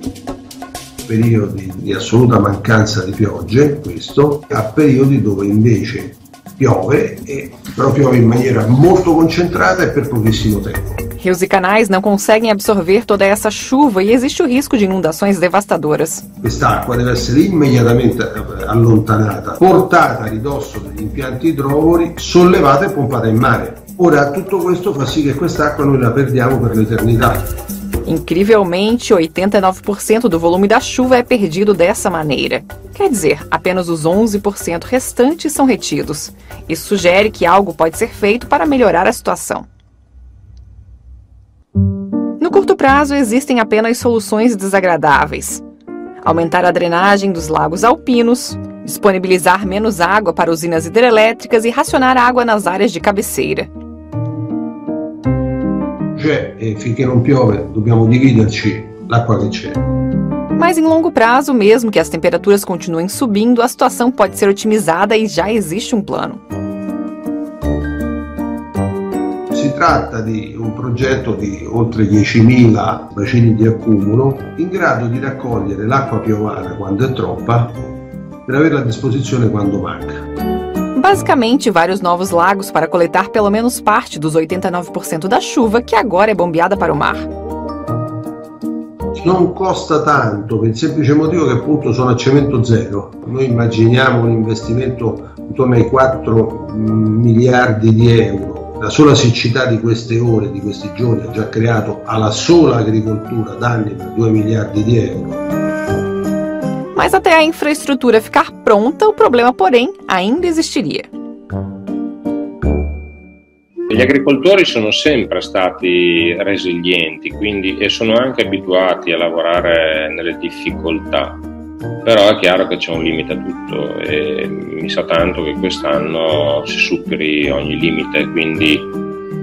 Periodi di assoluta mancanza di piogge, questo, a periodi dove invece piove, e, però piove in maniera molto concentrata e per pochissimo tempo. Rios e canais não conseguem absorver toda essa chuva e existe o risco de inundações devastadoras. Quest'acqua deve essere immediatamente allontanata, portata a ridosso degli impianti idrovori, sollevata e pompata in mare. Ora tutto questo fa sì che quest'acqua noi la perdiamo per l'eternità. Incrivelmente, 89% do volume da chuva é perdido dessa maneira. Quer dizer, apenas os 11% restantes são retidos. Isso sugere que algo pode ser feito para melhorar a situação. No curto prazo, existem apenas soluções desagradáveis. Aumentar a drenagem dos lagos alpinos, disponibilizar menos água para usinas hidrelétricas e racionar água nas áreas de cabeceira. C'è e finché non piove dobbiamo dividerci l'acqua che c'è. Mas em longo prazo, mesmo que as temperaturas continuem subindo, a situação pode ser otimizada e já existe um plano. Si tratta di un progetto di oltre 10.000 bacini di accumulo in grado di raccogliere l'acqua piovana quando è troppa per averla a disposizione quando manca. Basicamente, vários novos lagos para coletar pelo menos parte dos 89% da chuva que agora é bombeada para o mar. Non costa tanto per il semplice motivo che appunto sono a cemento zero. Noi immaginiamo un investimento intorno ai 4 miliardi di euro. La sola siccità di queste ore, di questi giorni, ha già creato alla sola agricoltura danni per 2 miliardi di euro. Mas até a infraestrutura ficar pronta, o problema, porém, ainda existiria. Gli agricoltori sono sempre stati resilienti quindi, e sono anche abituati a lavorare nelle difficoltà, però è chiaro che c'è un limite a tutto e mi sa tanto che quest'anno si superi ogni limite, quindi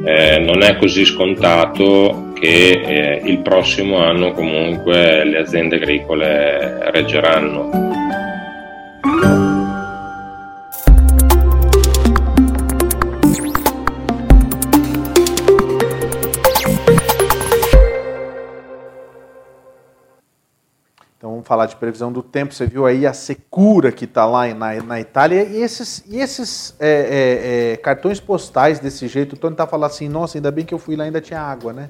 eh, non è così scontato che eh, il prossimo anno comunque le aziende agricole reggeranno. Vamos falar de previsão do tempo. Você viu aí a secura que está lá na, na Itália e esses, e esses é, é, é, cartões postais desse jeito. O Tony tá falando assim: nossa, ainda bem que eu fui lá ainda tinha água, né?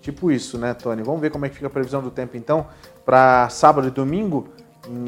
Tipo isso, né, Tony? Vamos ver como é que fica a previsão do tempo então para sábado e domingo.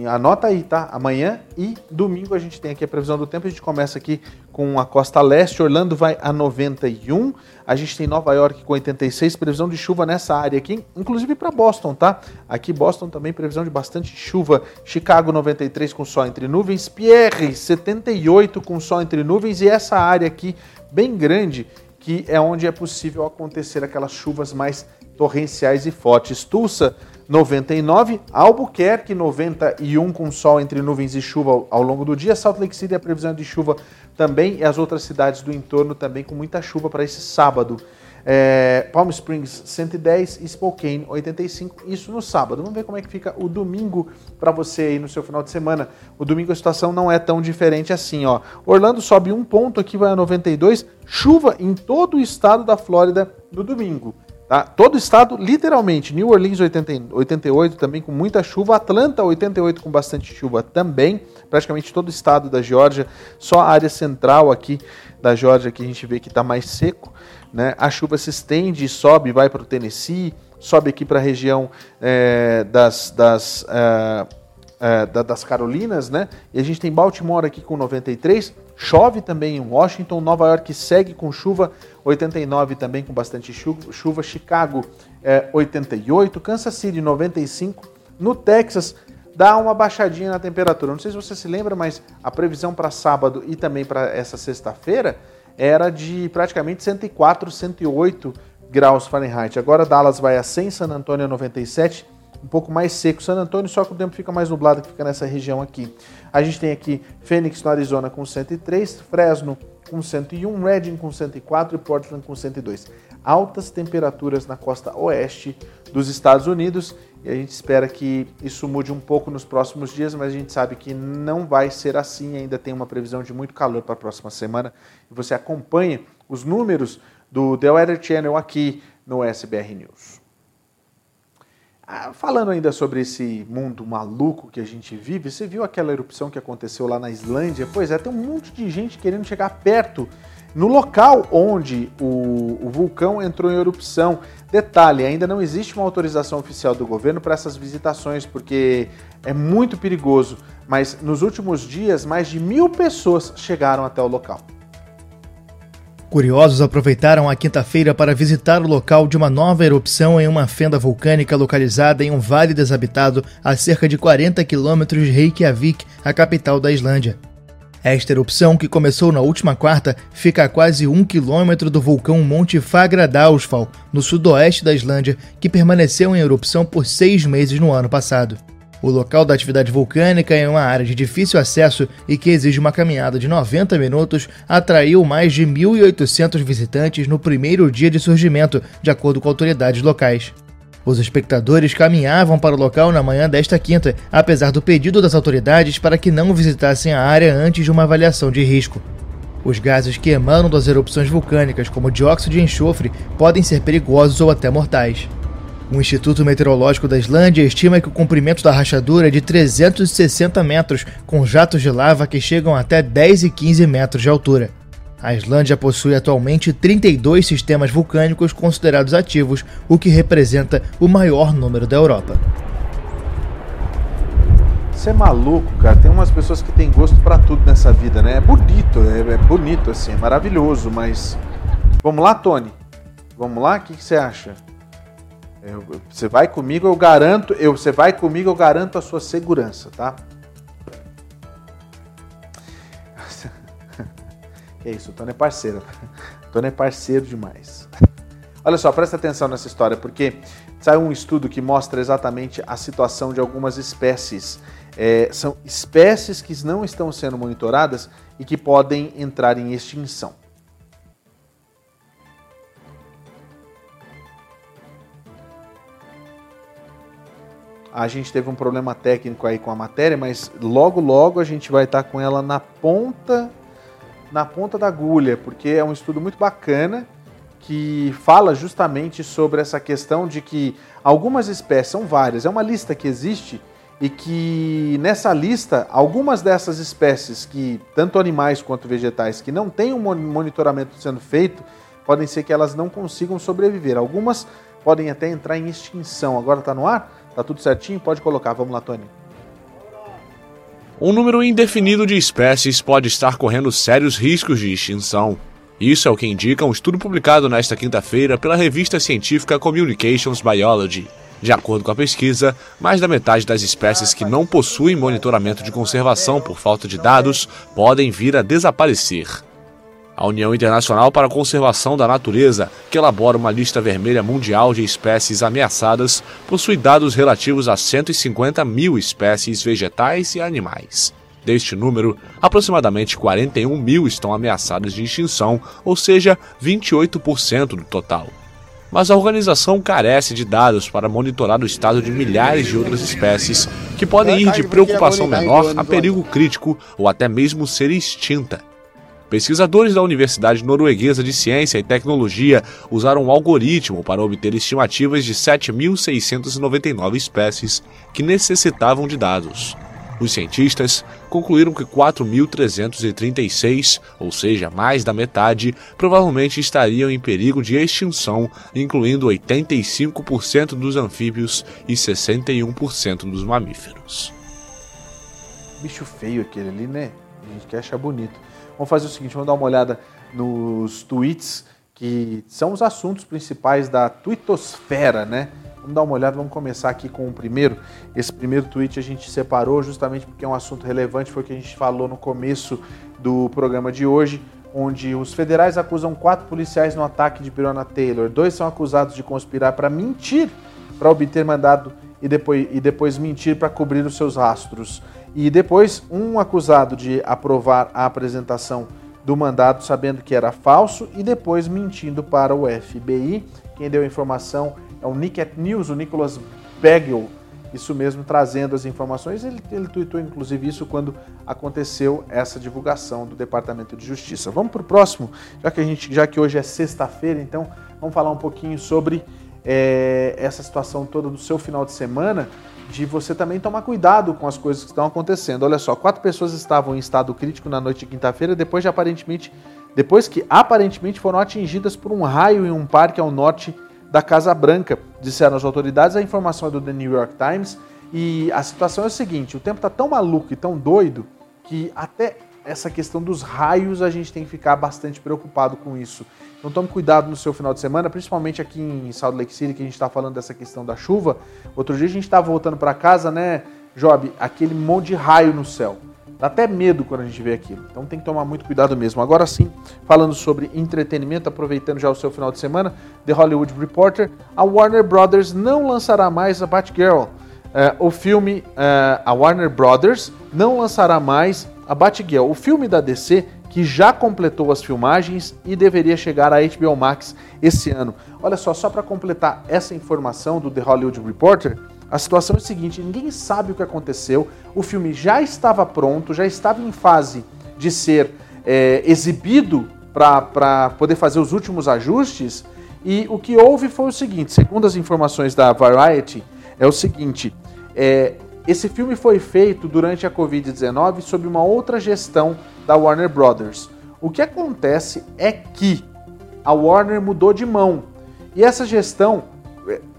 Anota aí, tá? Amanhã e domingo a gente tem aqui a previsão do tempo. A gente começa aqui com a costa leste. Orlando vai a 91. A gente tem Nova York com 86. Previsão de chuva nessa área aqui, inclusive para Boston, tá? Aqui Boston também previsão de bastante chuva. Chicago 93 com sol entre nuvens. Pierre 78 com sol entre nuvens. E essa área aqui bem grande que é onde é possível acontecer aquelas chuvas mais torrenciais e fortes. Tulsa 99, Albuquerque 91 com sol entre nuvens e chuva ao longo do dia, Salt Lake City a previsão de chuva também e as outras cidades do entorno também com muita chuva para esse sábado. É, Palm Springs 110 e Spokane 85, isso no sábado. Vamos ver como é que fica o domingo para você aí no seu final de semana. O domingo a situação não é tão diferente assim, ó. Orlando sobe um ponto, aqui vai a 92, chuva em todo o estado da Flórida no domingo. Tá? Todo o estado, literalmente. New Orleans 80, 88 também com muita chuva. Atlanta 88 com bastante chuva também. Praticamente todo o estado da Geórgia. Só a área central aqui da Geórgia que a gente vê que está mais seco. Né? A chuva se estende, sobe, vai para o Tennessee, sobe aqui para a região é, das, das, é, é, das Carolinas, né? E a gente tem Baltimore aqui com 93, chove também em Washington, Nova York segue com chuva, 89 também com bastante chuva, Chicago é, 88, Kansas City 95, no Texas dá uma baixadinha na temperatura. Não sei se você se lembra, mas a previsão para sábado e também para essa sexta-feira era de praticamente 104, 108 graus Fahrenheit. Agora Dallas vai a 100, San Antonio a 97, um pouco mais seco. San Antonio só que o tempo fica mais nublado, que fica nessa região aqui. A gente tem aqui Phoenix no Arizona com 103, Fresno com 101, Redding com 104 e Portland com 102. Altas temperaturas na costa oeste dos Estados Unidos e a gente espera que isso mude um pouco nos próximos dias, mas a gente sabe que não vai ser assim. Ainda tem uma previsão de muito calor para a próxima semana e você acompanha os números do The Weather Channel aqui no SBR News. Ah, falando ainda sobre esse mundo maluco que a gente vive, você viu aquela erupção que aconteceu lá na Islândia? Pois é, tem um monte de gente querendo chegar perto no local onde o, o, vulcão entrou em erupção. Detalhe: ainda não existe uma autorização oficial do governo para essas visitações, porque é muito perigoso. Mas nos últimos dias, mais de mil pessoas chegaram até o local. Curiosos aproveitaram a quinta-feira para visitar o local de uma nova erupção em uma fenda vulcânica localizada em um vale desabitado a cerca de 40 quilômetros de Reykjavik, a capital da Islândia. Esta erupção, que começou na última quarta, fica a quase um quilômetro do vulcão Monte Fagradalsfjall, no sudoeste da Islândia, que permaneceu em erupção por seis meses no ano passado. O local da atividade vulcânica é uma área de difícil acesso e que exige uma caminhada de 90 minutos, atraiu mais de 1.800 visitantes no primeiro dia de surgimento, de acordo com autoridades locais. Os espectadores caminhavam para o local na manhã desta quinta, apesar do pedido das autoridades para que não visitassem a área antes de uma avaliação de risco. Os gases que emanam das erupções vulcânicas, como dióxido de enxofre, podem ser perigosos ou até mortais. O Instituto Meteorológico da Islândia estima que o comprimento da rachadura é de 360 metros, com jatos de lava que chegam até 10 e 15 metros de altura. A Islândia possui atualmente 32 sistemas vulcânicos considerados ativos, o que representa o maior número da Europa. Você é maluco, cara. Tem umas pessoas que têm gosto para tudo nessa vida, né? É bonito, é, é, bonito assim, é maravilhoso, mas. Vamos lá, Tony? Vamos lá? O que, que você acha? Eu, você vai comigo, eu garanto. Eu, você vai comigo, eu garanto a sua segurança, tá? que isso, o Tony é parceiro. O Tony é parceiro demais. Olha só, presta atenção nessa história, porque saiu um estudo que mostra exatamente a situação de algumas espécies. É, são espécies que não estão sendo monitoradas e que podem entrar em extinção. A gente teve um problema técnico aí com a matéria, mas logo logo a gente vai estar com ela na ponta na ponta da agulha, porque é um estudo muito bacana que fala justamente sobre essa questão de que algumas espécies são várias, é uma lista que existe e que nessa lista algumas dessas espécies que tanto animais quanto vegetais que não têm um monitoramento sendo feito, podem ser que elas não consigam sobreviver. Algumas podem até entrar em extinção. Agora está no ar? Tá tudo certinho? Pode colocar. Vamos lá, Tony. Um número indefinido de espécies pode estar correndo sérios riscos de extinção. Isso é o que indica um estudo publicado nesta quinta-feira pela revista científica Communications Biology. De acordo com a pesquisa, mais da metade das espécies que não possuem monitoramento de conservação por falta de dados podem vir a desaparecer. A União Internacional para a Conservação da Natureza, que elabora uma lista vermelha mundial de espécies ameaçadas, possui dados relativos a 150 mil espécies vegetais e animais. Deste número, aproximadamente 41 mil estão ameaçadas de extinção, ou seja, 28% do total. Mas a organização carece de dados para monitorar o estado de milhares de outras espécies que podem ir de preocupação menor a perigo crítico ou até mesmo ser extinta. Pesquisadores da Universidade Norueguesa de Ciência e Tecnologia usaram um algoritmo para obter estimativas de 7.699 espécies que necessitavam de dados. Os cientistas concluíram que 4.336, ou seja, mais da metade, provavelmente estariam em perigo de extinção, incluindo 85% dos anfíbios e 61% dos mamíferos. Bicho feio aquele ali, né? A gente quer achar bonito. Vamos fazer o seguinte, vamos dar uma olhada nos tweets que são os assuntos principais da twittosfera, né? Vamos dar uma olhada, vamos começar aqui com o primeiro. Esse primeiro tweet a gente separou justamente porque é um assunto relevante, foi o que a gente falou no começo do programa de hoje, onde os federais acusam quatro policiais no ataque de Breonna Taylor. Dois são acusados de conspirar para mentir para obter mandado e depois, e depois mentir para cobrir os seus rastros. E depois, um acusado de aprovar a apresentação do mandado sabendo que era falso e depois mentindo para o FBI. Quem deu a informação é o Nicket News, o Nicholas Bagel, isso mesmo, trazendo as informações. Ele, ele tweetou inclusive isso quando aconteceu essa divulgação do Departamento de Justiça. Vamos para o próximo, já que, a gente, já que hoje é sexta-feira, então vamos falar um pouquinho sobre é, essa situação toda do seu final de semana de você também tomar cuidado com as coisas que estão acontecendo. Olha só, quatro pessoas estavam em estado crítico na noite de quinta-feira, depois de aparentemente, depois que aparentemente foram atingidas por um raio em um parque ao norte da Casa Branca, disseram as autoridades. A informação é do The New York Times e a situação é a seguinte: o tempo está tão maluco e tão doido que até essa questão dos raios a gente tem que ficar bastante preocupado com isso. Então tome cuidado no seu final de semana, principalmente aqui em Salt Lake City, que a gente está falando dessa questão da chuva. Outro dia a gente estava voltando para casa, né, Job? Aquele monte de raio no céu. Dá até medo quando a gente vê aquilo. Então tem que tomar muito cuidado mesmo. Agora sim, falando sobre entretenimento, aproveitando já o seu final de semana, The Hollywood Reporter, a Warner Brothers não lançará mais a Batgirl. Uh, o filme, uh, a Warner Brothers não lançará mais a Batgirl. O filme da DC que já completou as filmagens e deveria chegar à HBO Max esse ano. Olha só, só para completar essa informação do The Hollywood Reporter, a situação é a seguinte: ninguém sabe o que aconteceu. O filme já estava pronto, já estava em fase de ser é, exibido para poder fazer os últimos ajustes E o que houve foi o seguinte: segundo as informações da Variety, é o seguinte: é, esse filme foi feito durante a Covid-19 sob uma outra gestão da Warner Brothers. O que acontece é que a Warner mudou de mão. E essa gestão,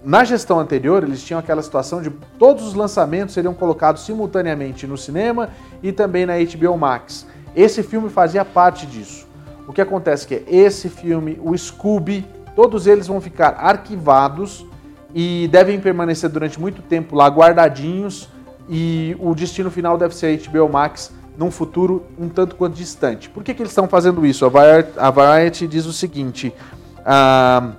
na gestão anterior, eles tinham aquela situação de todos os lançamentos seriam colocados simultaneamente no cinema e também na HBO Max. Esse filme fazia parte disso. O que acontece é que esse filme, o Scooby, todos eles vão ficar arquivados e devem permanecer durante muito tempo lá guardadinhos e o destino final deve ser a HBO Max num futuro um tanto quanto distante. Por que, que eles estão fazendo isso? A Variety, a Variety diz o seguinte: ah,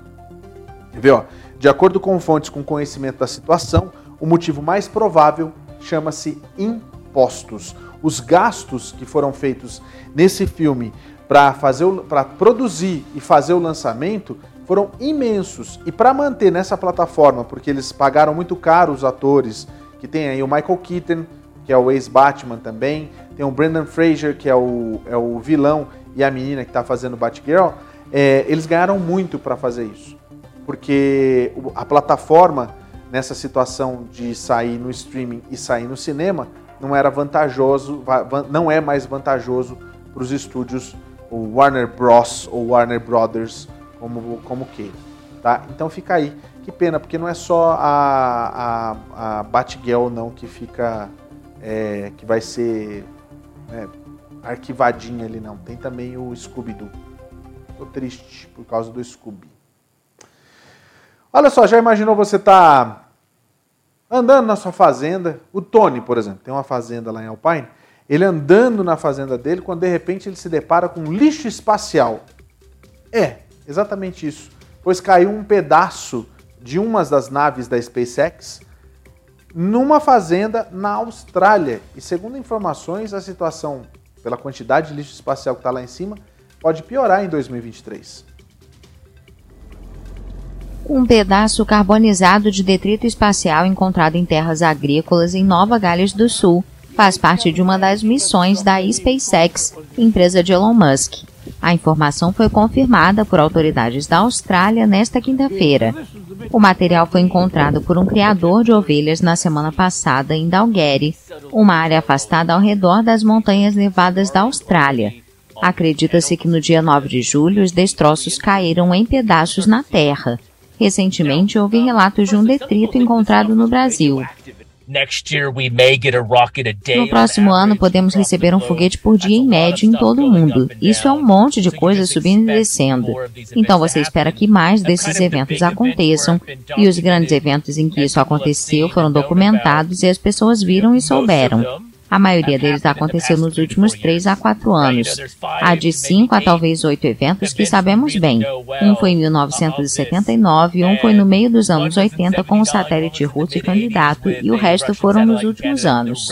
vê, ó, de acordo com fontes com conhecimento da situação, o motivo mais provável chama-se impostos. Os gastos que foram feitos nesse filme para fazer para produzir e fazer o lançamento foram imensos. E para manter nessa plataforma, porque eles pagaram muito caro os atores, que tem aí o Michael Keaton, que é o ex-Batman também, tem o Brendan Fraser, que é o, é o vilão, e a menina que está fazendo Batgirl, é, eles ganharam muito para fazer isso. Porque a plataforma, nessa situação de sair no streaming e sair no cinema, não era vantajoso, não é mais vantajoso para os estúdios, o Warner Bros. ou Warner Brothers, como, como queira. Tá? Então fica aí. Que pena, porque não é só a, a, a Batgirl não que fica. É, que vai ser né, arquivadinha ali, não. Tem também o Scooby-Doo. Tô triste por causa do Scooby. Olha só, já imaginou você tá andando na sua fazenda? O Tony, por exemplo, tem uma fazenda lá em Alpine. Ele andando na fazenda dele, quando de repente ele se depara com um lixo espacial. É, exatamente isso. Pois caiu um pedaço de uma das naves da SpaceX numa fazenda na Austrália. E segundo informações, a situação, pela quantidade de lixo espacial que está lá em cima, pode piorar em 2023. Um pedaço carbonizado de detrito espacial encontrado em terras agrícolas em Nova Gales do Sul faz parte de uma das missões da SpaceX, empresa de Elon Musk. A informação foi confirmada por autoridades da Austrália nesta quinta-feira. O material foi encontrado por um criador de ovelhas na semana passada em Dalgary, uma área afastada ao redor das montanhas nevadas da Austrália. Acredita-se que no dia 9 de julho os destroços caíram em pedaços na terra. Recentemente houve relatos de um detrito encontrado no Brasil. No próximo ano, podemos receber um foguete por dia em média em todo o mundo. Isso é um monte de coisas subindo e descendo. Então você espera que mais desses eventos aconteçam, e os grandes eventos em que isso aconteceu foram documentados e as pessoas viram e souberam. A maioria deles aconteceu nos últimos 3 a 4 anos. Há de 5 a talvez 8 eventos que sabemos bem. Um foi em 1979, um foi no meio dos anos 80 com o satélite russo candidato e o resto foram nos últimos anos.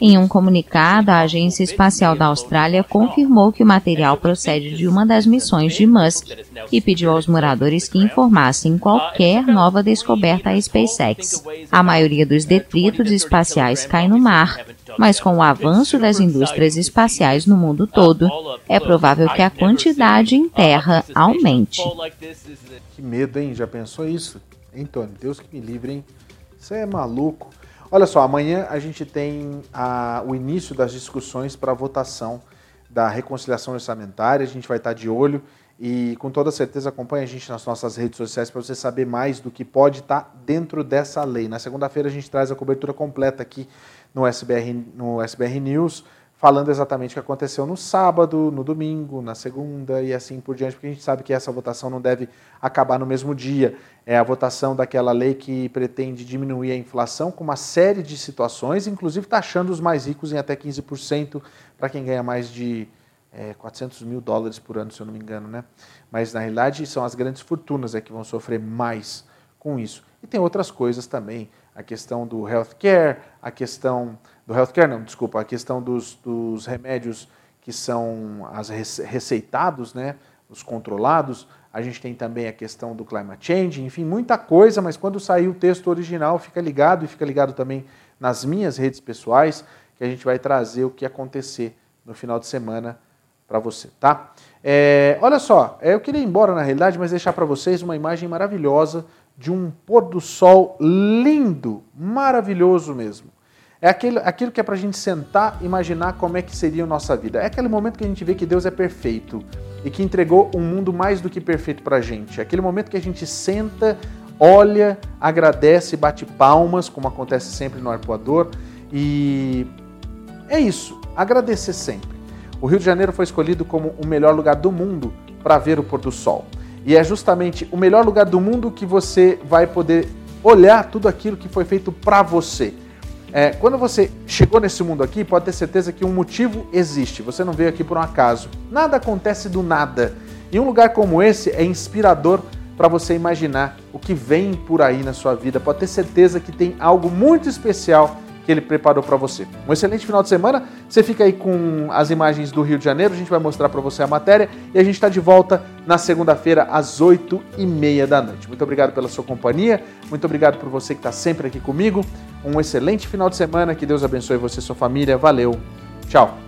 Em um comunicado, a Agência Espacial da Austrália confirmou que o material procede de uma das missões de Musk e pediu aos moradores que informassem qualquer nova descoberta à SpaceX. A maioria dos detritos espaciais espaciais caem no mar, mas com o avanço das indústrias espaciais no mundo todo, é provável que a quantidade em terra aumente. Que medo, hein? Já pensou isso? Tony? Deus que me livre, hein? Você é maluco. Olha só, amanhã a gente tem a, o início das discussões para a votação da reconciliação orçamentária. A gente vai estar de olho e com toda certeza acompanhe a gente nas nossas redes sociais para você saber mais do que pode estar tá dentro dessa lei. Na segunda-feira a gente traz a cobertura completa aqui no SBR, no SBR News, falando exatamente o que aconteceu no sábado, no domingo, na segunda e assim por diante, porque a gente sabe que essa votação não deve acabar no mesmo dia. É a votação daquela lei que pretende diminuir a inflação com uma série de situações, inclusive taxando os mais ricos em até 15% para quem ganha mais de é, 400 mil dólares por ano, se eu não me engano, né? Mas na realidade são as grandes fortunas é que vão sofrer mais com isso. E tem outras coisas também, a questão do healthcare, a questão do healthcare, não, desculpa, a questão dos, dos remédios que são as receitados, né? Os controlados. A gente tem também a questão do climate change, enfim, muita coisa, mas quando sair o texto original, fica ligado e fica ligado também nas minhas redes pessoais, que a gente vai trazer o que acontecer no final de semana para você, tá? É, olha só, é, eu queria ir embora na realidade, mas deixar para vocês uma imagem maravilhosa de um pôr do sol lindo, maravilhoso mesmo. É aquele, aquilo que é para a gente sentar e imaginar como é que seria a nossa vida. É aquele momento que a gente vê que Deus é perfeito e que entregou um mundo mais do que perfeito para a gente. É aquele momento que a gente senta, olha, agradece, bate palmas, como acontece sempre no arpoador. E é isso, agradecer sempre. O Rio de Janeiro foi escolhido como o melhor lugar do mundo para ver o pôr do sol. E é justamente o melhor lugar do mundo que você vai poder olhar tudo aquilo que foi feito para você. É, quando você chegou nesse mundo aqui, pode ter certeza que um motivo existe. Você não veio aqui por um acaso. Nada acontece do nada. E um lugar como esse é inspirador para você imaginar o que vem por aí na sua vida. Pode ter certeza que tem algo muito especial que ele preparou para você. Um excelente final de semana. Você fica aí com as imagens do Rio de Janeiro. A gente vai mostrar para você a matéria e a gente está de volta na segunda-feira às oito e meia da noite. Muito obrigado pela sua companhia. Muito obrigado por você que está sempre aqui comigo. Um excelente final de semana. Que Deus abençoe você e sua família. Valeu. Tchau.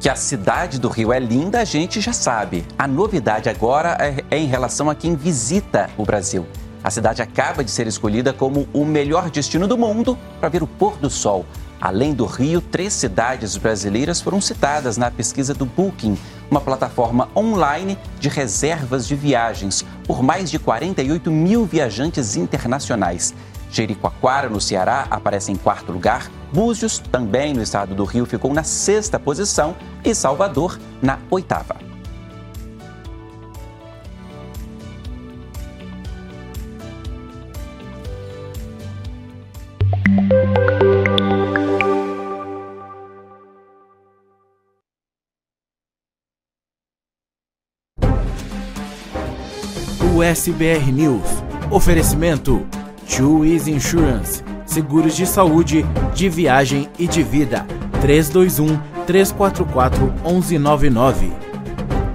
Que a cidade do Rio é linda, a gente já sabe. A novidade agora é em relação a quem visita o Brasil. A cidade acaba de ser escolhida como o melhor destino do mundo para ver o pôr do sol. Além do Rio, três cidades brasileiras foram citadas na pesquisa do Booking, uma plataforma online de reservas de viagens por mais de 48 mil viajantes internacionais. Jericoacoara, no Ceará, aparece em quarto lugar, Búzios, também no estado do Rio, ficou na sexta posição e Salvador na oitava. USBR News. Oferecimento Easy Insurance. Seguros de saúde, de viagem e de vida. 321 344 1199.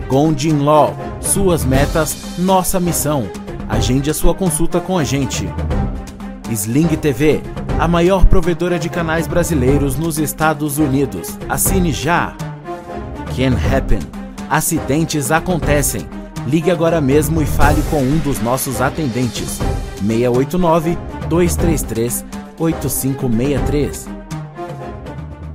Gondin Law. Suas metas, nossa missão. Agende a sua consulta com a gente. Sling TV, a maior provedora de canais brasileiros nos Estados Unidos. Assine já. Can Happen. Acidentes acontecem. Ligue agora mesmo e fale com um dos nossos atendentes. 689 233 8563